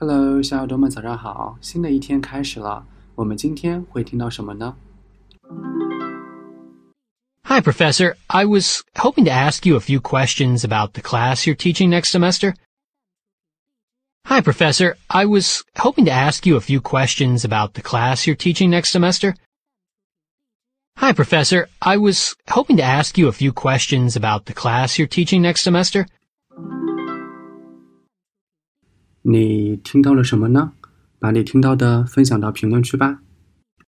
Hello，小耳朵们，早上好！新的一天开始了，我们今天会听到什么呢？Hi, Professor. I was hoping to ask you a few questions about the class you're teaching next semester. Hi, Professor. I was hoping to ask you a few questions about the class you're teaching next semester. Hi, Professor. I was hoping to ask you a few questions about the class you're teaching next semester. 你听到了什么呢？把你听到的分享到评论区吧。